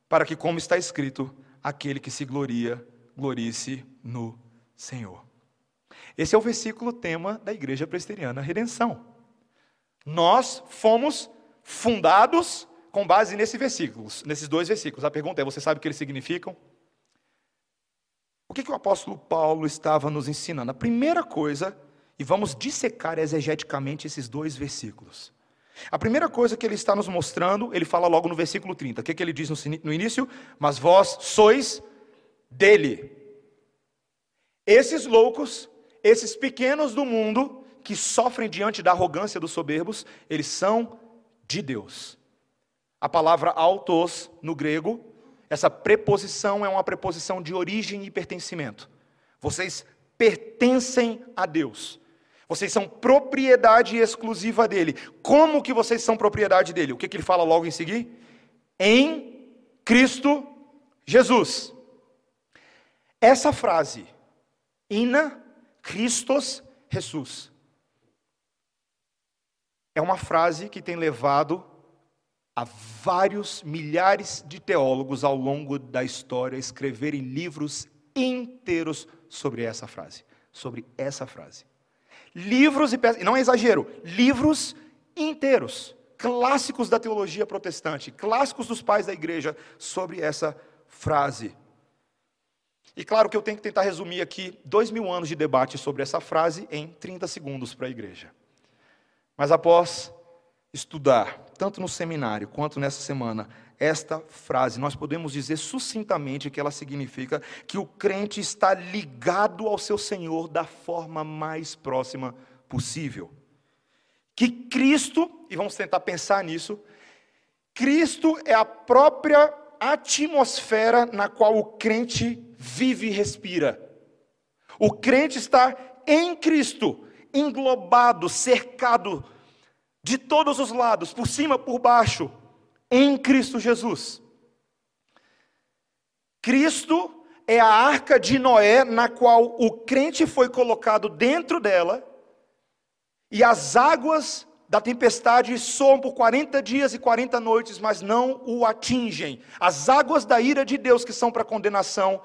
para que, como está escrito, aquele que se gloria, glorie-se no Senhor. Esse é o versículo tema da igreja presbiteriana, redenção. Nós fomos fundados com base nesse versículo, nesses dois versículos. A pergunta é: você sabe o que eles significam? O que, que o apóstolo Paulo estava nos ensinando? A primeira coisa e vamos dissecar exegeticamente esses dois versículos. A primeira coisa que ele está nos mostrando, ele fala logo no versículo 30. O que, que ele diz no início? Mas vós sois dele. Esses loucos, esses pequenos do mundo, que sofrem diante da arrogância dos soberbos, eles são de Deus. A palavra autos, no grego, essa preposição é uma preposição de origem e pertencimento. Vocês pertencem a Deus. Vocês são propriedade exclusiva dele. Como que vocês são propriedade dele? O que, que ele fala logo em seguida? Em Cristo Jesus. Essa frase, Ina Christos Jesus, é uma frase que tem levado a vários milhares de teólogos ao longo da história a escreverem livros inteiros sobre essa frase, sobre essa frase livros e peças, não é exagero, livros inteiros, clássicos da teologia protestante, clássicos dos pais da igreja sobre essa frase. E claro que eu tenho que tentar resumir aqui dois mil anos de debate sobre essa frase em 30 segundos para a igreja. Mas após estudar, tanto no seminário quanto nessa semana, esta frase, nós podemos dizer sucintamente que ela significa que o crente está ligado ao seu Senhor da forma mais próxima possível. Que Cristo, e vamos tentar pensar nisso, Cristo é a própria atmosfera na qual o crente vive e respira. O crente está em Cristo, englobado, cercado de todos os lados, por cima, por baixo, em Cristo Jesus. Cristo é a arca de Noé, na qual o crente foi colocado dentro dela, e as águas da tempestade soam por 40 dias e 40 noites, mas não o atingem. As águas da ira de Deus, que são para condenação,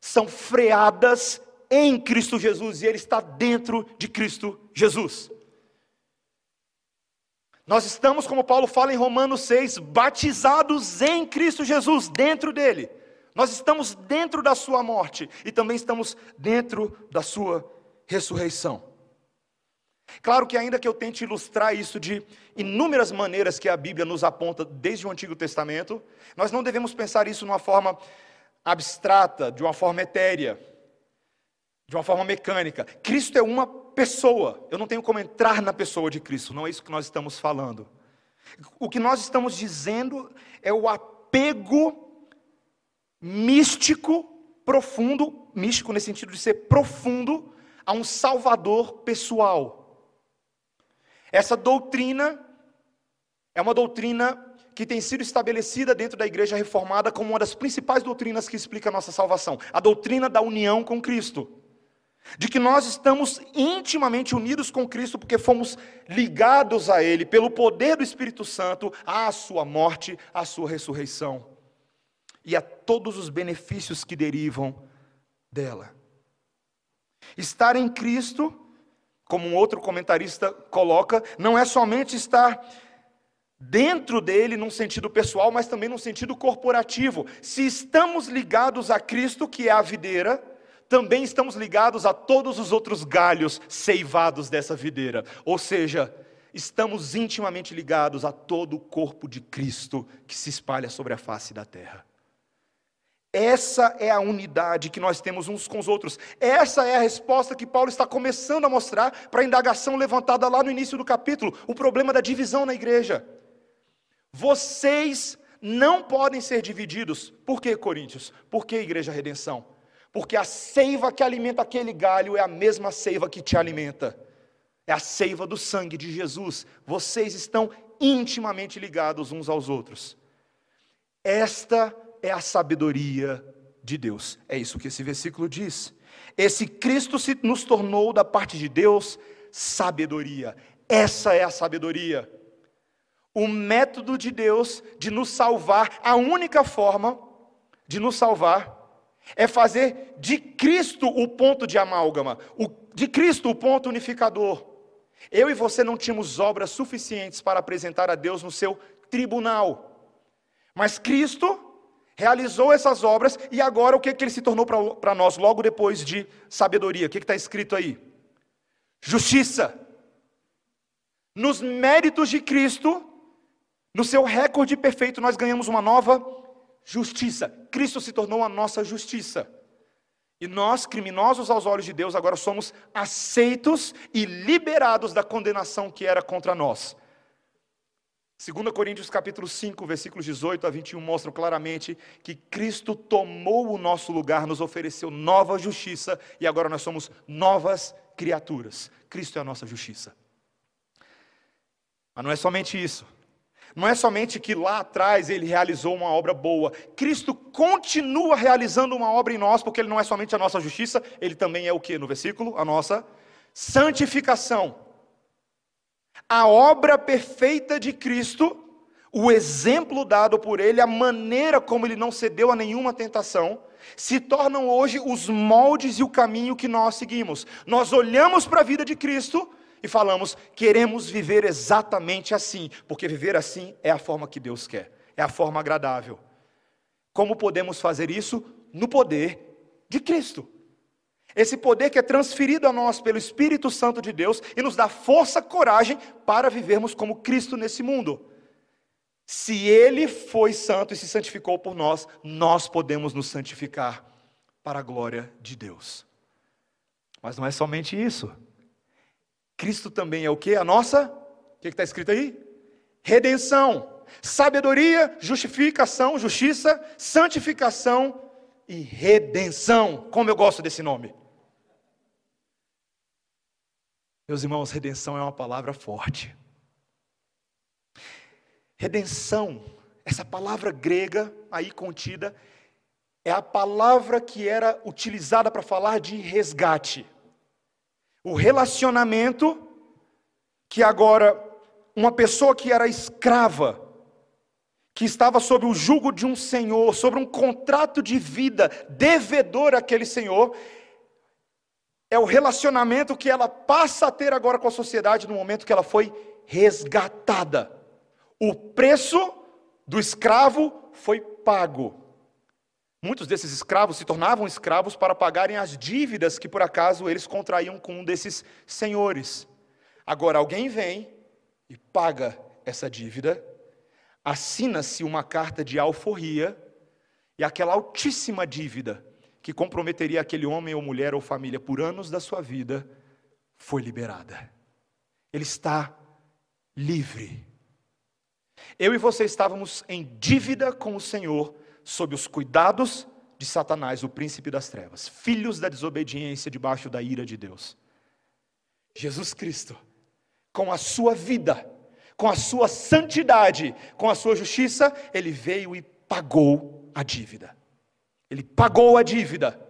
são freadas em Cristo Jesus, e Ele está dentro de Cristo Jesus. Nós estamos, como Paulo fala em Romanos 6, batizados em Cristo Jesus, dentro dele. Nós estamos dentro da sua morte e também estamos dentro da sua ressurreição. Claro que, ainda que eu tente ilustrar isso de inúmeras maneiras que a Bíblia nos aponta desde o Antigo Testamento, nós não devemos pensar isso de uma forma abstrata, de uma forma etérea, de uma forma mecânica. Cristo é uma pessoa. Eu não tenho como entrar na pessoa de Cristo, não é isso que nós estamos falando. O que nós estamos dizendo é o apego místico, profundo, místico nesse sentido de ser profundo, a um Salvador pessoal. Essa doutrina é uma doutrina que tem sido estabelecida dentro da igreja reformada como uma das principais doutrinas que explica a nossa salvação, a doutrina da união com Cristo de que nós estamos intimamente unidos com Cristo porque fomos ligados a Ele pelo poder do Espírito Santo à Sua morte, à Sua ressurreição e a todos os benefícios que derivam dela. Estar em Cristo, como um outro comentarista coloca, não é somente estar dentro dele num sentido pessoal, mas também num sentido corporativo. Se estamos ligados a Cristo, que é a videira, também estamos ligados a todos os outros galhos ceivados dessa videira. Ou seja, estamos intimamente ligados a todo o corpo de Cristo que se espalha sobre a face da terra. Essa é a unidade que nós temos uns com os outros. Essa é a resposta que Paulo está começando a mostrar para a indagação levantada lá no início do capítulo, o problema da divisão na igreja. Vocês não podem ser divididos. Por que, Coríntios? Por que Igreja Redenção? Porque a seiva que alimenta aquele galho é a mesma seiva que te alimenta. É a seiva do sangue de Jesus. Vocês estão intimamente ligados uns aos outros. Esta é a sabedoria de Deus. É isso que esse versículo diz. Esse Cristo se nos tornou da parte de Deus sabedoria. Essa é a sabedoria. O método de Deus de nos salvar, a única forma de nos salvar é fazer de Cristo o ponto de amálgama, o, de Cristo o ponto unificador. Eu e você não tínhamos obras suficientes para apresentar a Deus no seu tribunal, mas Cristo realizou essas obras e agora o que, que ele se tornou para nós logo depois de sabedoria? O que está escrito aí? justiça. Nos méritos de Cristo, no seu recorde perfeito, nós ganhamos uma nova justiça. Cristo se tornou a nossa justiça. E nós, criminosos aos olhos de Deus, agora somos aceitos e liberados da condenação que era contra nós. 2 Coríntios capítulo 5, versículos 18 a 21 mostram claramente que Cristo tomou o nosso lugar, nos ofereceu nova justiça e agora nós somos novas criaturas. Cristo é a nossa justiça. Mas não é somente isso. Não é somente que lá atrás ele realizou uma obra boa. Cristo continua realizando uma obra em nós, porque ele não é somente a nossa justiça, ele também é o que no versículo? A nossa santificação a obra perfeita de Cristo, o exemplo dado por Ele, a maneira como Ele não cedeu a nenhuma tentação, se tornam hoje os moldes e o caminho que nós seguimos. Nós olhamos para a vida de Cristo e falamos, queremos viver exatamente assim, porque viver assim é a forma que Deus quer, é a forma agradável. Como podemos fazer isso? No poder de Cristo. Esse poder que é transferido a nós pelo Espírito Santo de Deus e nos dá força, coragem para vivermos como Cristo nesse mundo. Se Ele foi santo e se santificou por nós, nós podemos nos santificar para a glória de Deus. Mas não é somente isso. Cristo também é o que? A nossa, o que está escrito aí? Redenção, sabedoria, justificação, justiça, santificação e redenção. Como eu gosto desse nome. Meus irmãos, redenção é uma palavra forte. Redenção, essa palavra grega aí contida, é a palavra que era utilizada para falar de resgate. O relacionamento que agora uma pessoa que era escrava, que estava sob o jugo de um senhor, sobre um contrato de vida devedor àquele senhor, é o relacionamento que ela passa a ter agora com a sociedade no momento que ela foi resgatada. O preço do escravo foi pago. Muitos desses escravos se tornavam escravos para pagarem as dívidas que por acaso eles contraíam com um desses senhores. Agora alguém vem e paga essa dívida, assina-se uma carta de alforria, e aquela altíssima dívida que comprometeria aquele homem ou mulher ou família por anos da sua vida, foi liberada. Ele está livre. Eu e você estávamos em dívida com o Senhor, sob os cuidados de Satanás, o príncipe das trevas, filhos da desobediência debaixo da ira de Deus. Jesus Cristo, com a sua vida, com a sua santidade, com a sua justiça, ele veio e pagou a dívida. Ele pagou a dívida.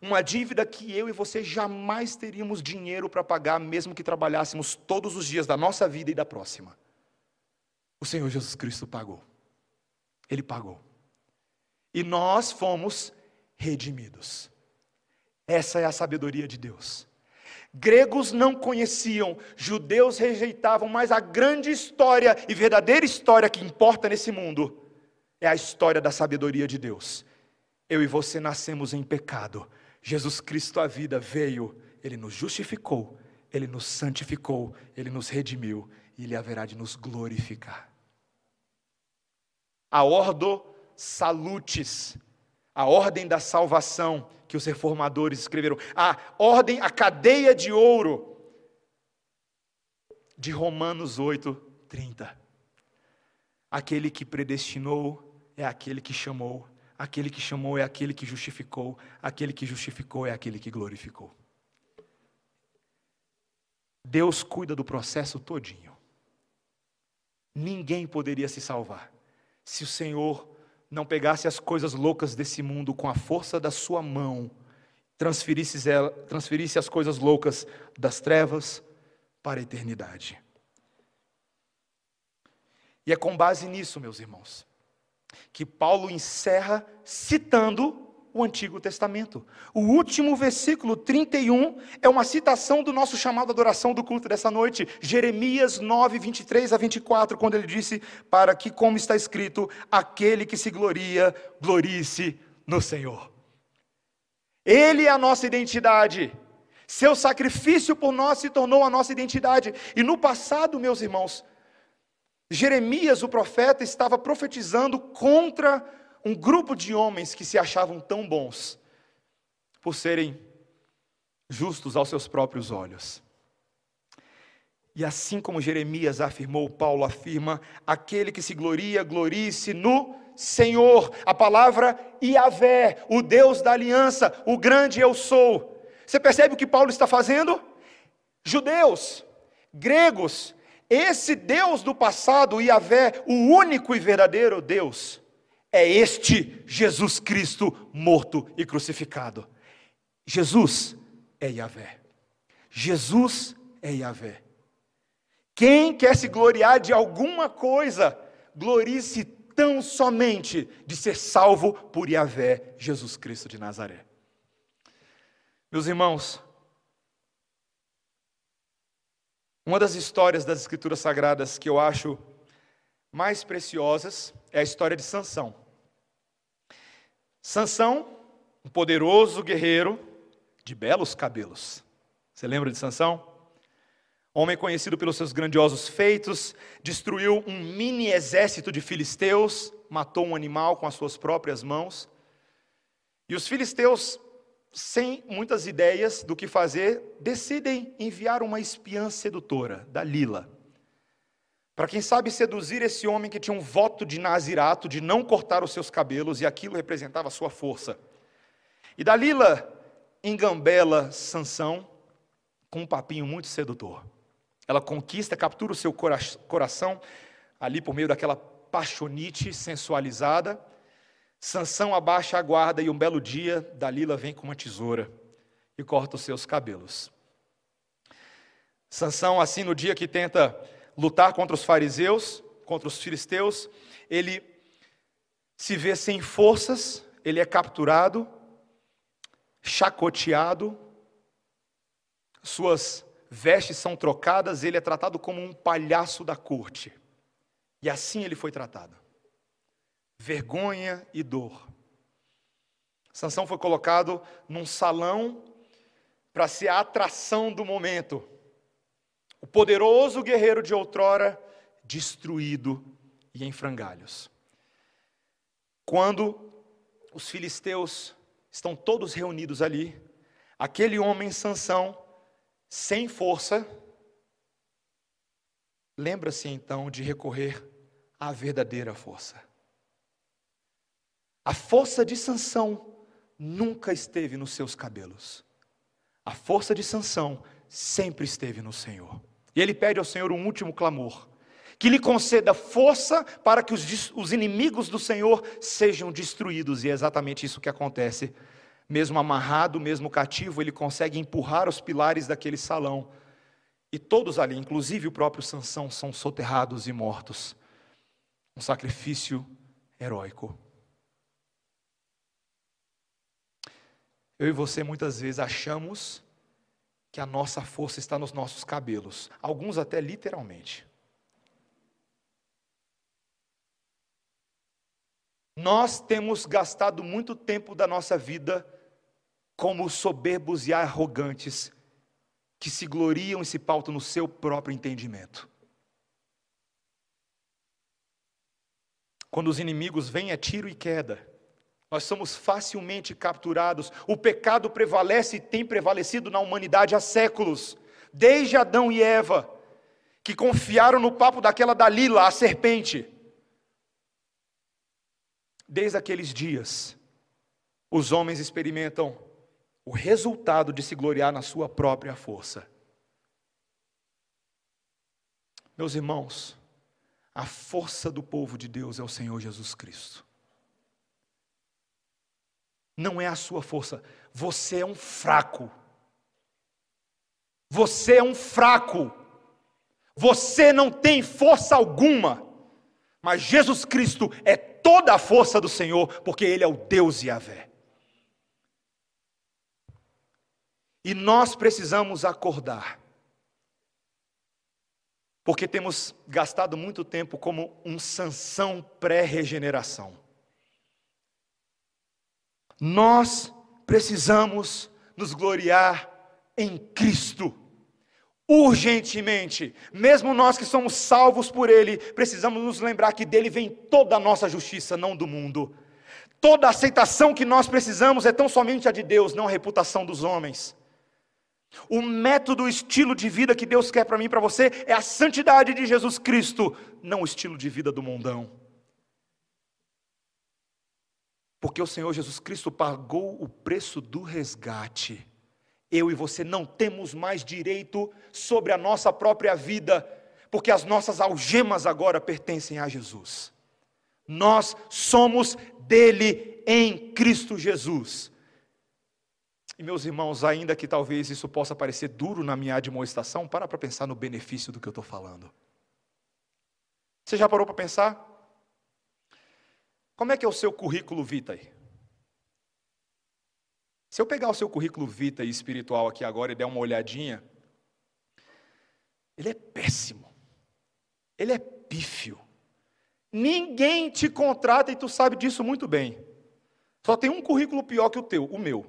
Uma dívida que eu e você jamais teríamos dinheiro para pagar, mesmo que trabalhássemos todos os dias da nossa vida e da próxima. O Senhor Jesus Cristo pagou. Ele pagou. E nós fomos redimidos. Essa é a sabedoria de Deus. Gregos não conheciam, judeus rejeitavam, mas a grande história e verdadeira história que importa nesse mundo é a história da sabedoria de Deus. Eu e você nascemos em pecado. Jesus Cristo, a vida, veio, Ele nos justificou, Ele nos santificou, Ele nos redimiu e Ele haverá de nos glorificar. A ordo salutis, a ordem da salvação que os reformadores escreveram, a ordem, a cadeia de ouro de Romanos 8, 30. Aquele que predestinou é aquele que chamou Aquele que chamou é aquele que justificou, aquele que justificou é aquele que glorificou. Deus cuida do processo todinho. Ninguém poderia se salvar se o Senhor não pegasse as coisas loucas desse mundo com a força da sua mão, transferisse, ela, transferisse as coisas loucas das trevas para a eternidade. E é com base nisso, meus irmãos, que Paulo encerra citando o Antigo Testamento. O último versículo 31 é uma citação do nosso chamado adoração do culto dessa noite, Jeremias 9, 23 a 24, quando ele disse: Para que, como está escrito, aquele que se gloria, glorie-se no Senhor. Ele é a nossa identidade. Seu sacrifício por nós se tornou a nossa identidade. E no passado, meus irmãos, Jeremias, o profeta, estava profetizando contra um grupo de homens que se achavam tão bons por serem justos aos seus próprios olhos. E assim como Jeremias afirmou, Paulo afirma: aquele que se gloria, glorie-se no Senhor. A palavra Iavé, o Deus da aliança, o grande eu sou. Você percebe o que Paulo está fazendo? Judeus, gregos, esse Deus do passado, Iavé, o único e verdadeiro Deus, é este Jesus Cristo morto e crucificado. Jesus é Yahvé. Jesus é Yahvé. Quem quer se gloriar de alguma coisa, glorie-se tão somente de ser salvo por Yahvé, Jesus Cristo de Nazaré. Meus irmãos, uma das histórias das Escrituras Sagradas que eu acho mais preciosas é a história de Sansão. Sansão, um poderoso guerreiro de belos cabelos. Você lembra de Sansão? Homem conhecido pelos seus grandiosos feitos, destruiu um mini exército de filisteus, matou um animal com as suas próprias mãos. E os filisteus, sem muitas ideias do que fazer, decidem enviar uma espiã sedutora, Dalila, para quem sabe seduzir esse homem que tinha um voto de nazirato, de não cortar os seus cabelos, e aquilo representava a sua força. E Dalila engambela Sansão com um papinho muito sedutor. Ela conquista, captura o seu coração ali por meio daquela paixonite sensualizada. Sansão abaixa a guarda e um belo dia Dalila vem com uma tesoura e corta os seus cabelos. Sansão, assim, no dia que tenta lutar contra os fariseus, contra os filisteus, ele se vê sem forças, ele é capturado, chacoteado, suas vestes são trocadas, ele é tratado como um palhaço da corte. E assim ele foi tratado. Vergonha e dor. Sansão foi colocado num salão para ser a atração do momento. O poderoso guerreiro de outrora destruído e em frangalhos. Quando os filisteus estão todos reunidos ali, aquele homem Sansão, sem força, lembra-se então de recorrer à verdadeira força. A força de Sansão nunca esteve nos seus cabelos. A força de Sansão sempre esteve no Senhor. E ele pede ao Senhor um último clamor: que lhe conceda força para que os, os inimigos do Senhor sejam destruídos. E é exatamente isso que acontece. Mesmo amarrado, mesmo cativo, ele consegue empurrar os pilares daquele salão. E todos ali, inclusive o próprio Sansão, são soterrados e mortos. Um sacrifício heróico. Eu e você muitas vezes achamos que a nossa força está nos nossos cabelos, alguns até literalmente. Nós temos gastado muito tempo da nossa vida como soberbos e arrogantes que se gloriam e se pautam no seu próprio entendimento. Quando os inimigos vêm, é tiro e queda. Nós somos facilmente capturados. O pecado prevalece e tem prevalecido na humanidade há séculos, desde Adão e Eva, que confiaram no papo daquela Dalila, a serpente. Desde aqueles dias, os homens experimentam o resultado de se gloriar na sua própria força. Meus irmãos, a força do povo de Deus é o Senhor Jesus Cristo não é a sua força. Você é um fraco. Você é um fraco. Você não tem força alguma. Mas Jesus Cristo é toda a força do Senhor, porque Ele é o Deus Yahvé. E nós precisamos acordar. Porque temos gastado muito tempo como um sanção pré-regeneração. Nós precisamos nos gloriar em Cristo. Urgentemente, mesmo nós que somos salvos por Ele, precisamos nos lembrar que dele vem toda a nossa justiça, não do mundo. Toda a aceitação que nós precisamos é tão somente a de Deus, não a reputação dos homens. O método, o estilo de vida que Deus quer para mim e para você é a santidade de Jesus Cristo, não o estilo de vida do mundão. Porque o Senhor Jesus Cristo pagou o preço do resgate. Eu e você não temos mais direito sobre a nossa própria vida, porque as nossas algemas agora pertencem a Jesus. Nós somos dele em Cristo Jesus. E meus irmãos, ainda que talvez isso possa parecer duro na minha admoestação, para para pensar no benefício do que eu estou falando. Você já parou para pensar? Como é que é o seu currículo vitae? Se eu pegar o seu currículo vitae espiritual aqui agora e der uma olhadinha, ele é péssimo. Ele é pífio. Ninguém te contrata e tu sabe disso muito bem. Só tem um currículo pior que o teu, o meu.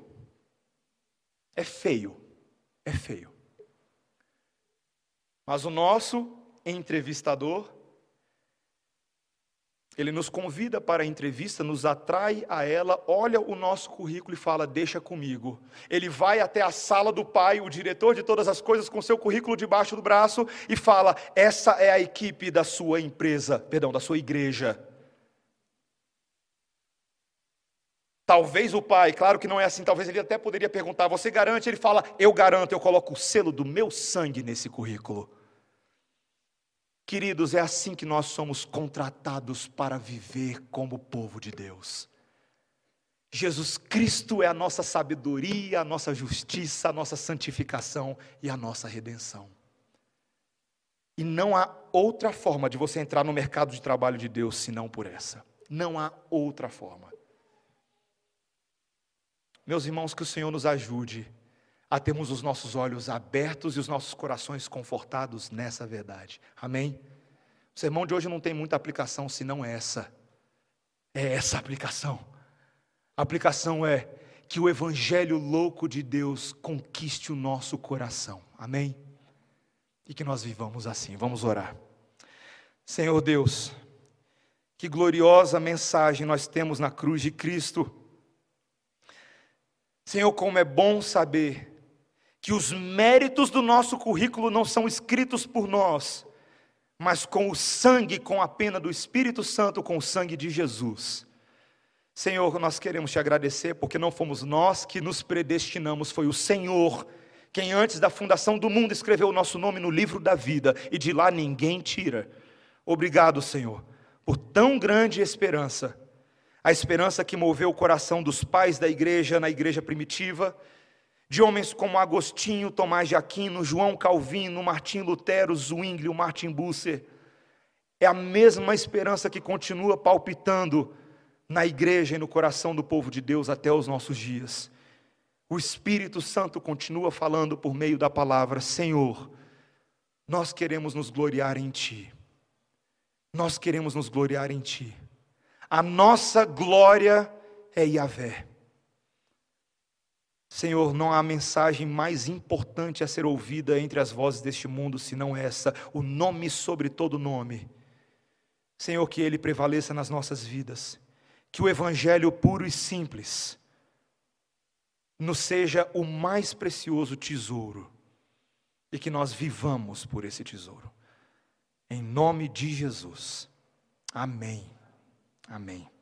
É feio. É feio. Mas o nosso entrevistador, ele nos convida para a entrevista, nos atrai a ela, olha o nosso currículo e fala: Deixa comigo. Ele vai até a sala do pai, o diretor de todas as coisas, com seu currículo debaixo do braço e fala: Essa é a equipe da sua empresa, perdão, da sua igreja. Talvez o pai, claro que não é assim, talvez ele até poderia perguntar: Você garante? Ele fala: Eu garanto, eu coloco o selo do meu sangue nesse currículo. Queridos, é assim que nós somos contratados para viver como povo de Deus. Jesus Cristo é a nossa sabedoria, a nossa justiça, a nossa santificação e a nossa redenção. E não há outra forma de você entrar no mercado de trabalho de Deus senão por essa. Não há outra forma. Meus irmãos, que o Senhor nos ajude a termos os nossos olhos abertos e os nossos corações confortados nessa verdade. Amém? O sermão de hoje não tem muita aplicação senão essa. É essa aplicação. A aplicação é que o evangelho louco de Deus conquiste o nosso coração. Amém? E que nós vivamos assim. Vamos orar. Senhor Deus, que gloriosa mensagem nós temos na cruz de Cristo Senhor, como é bom saber que os méritos do nosso currículo não são escritos por nós, mas com o sangue, com a pena do Espírito Santo, com o sangue de Jesus. Senhor, nós queremos te agradecer porque não fomos nós que nos predestinamos, foi o Senhor quem antes da fundação do mundo escreveu o nosso nome no livro da vida e de lá ninguém tira. Obrigado, Senhor, por tão grande esperança a esperança que moveu o coração dos pais da igreja na igreja primitiva, de homens como Agostinho, Tomás de Aquino, João Calvino, Martim Lutero, Zwinglio, Martin Busser. É a mesma esperança que continua palpitando na igreja e no coração do povo de Deus até os nossos dias. O Espírito Santo continua falando por meio da palavra: Senhor, nós queremos nos gloriar em Ti. Nós queremos nos gloriar em Ti. A nossa glória é Yahvé. Senhor, não há mensagem mais importante a ser ouvida entre as vozes deste mundo senão essa, o nome sobre todo nome. Senhor, que ele prevaleça nas nossas vidas, que o evangelho puro e simples nos seja o mais precioso tesouro e que nós vivamos por esse tesouro. Em nome de Jesus. Amém. Amém.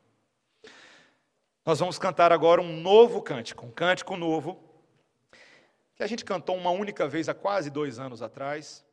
Nós vamos cantar agora um novo cântico, um cântico novo, que a gente cantou uma única vez há quase dois anos atrás.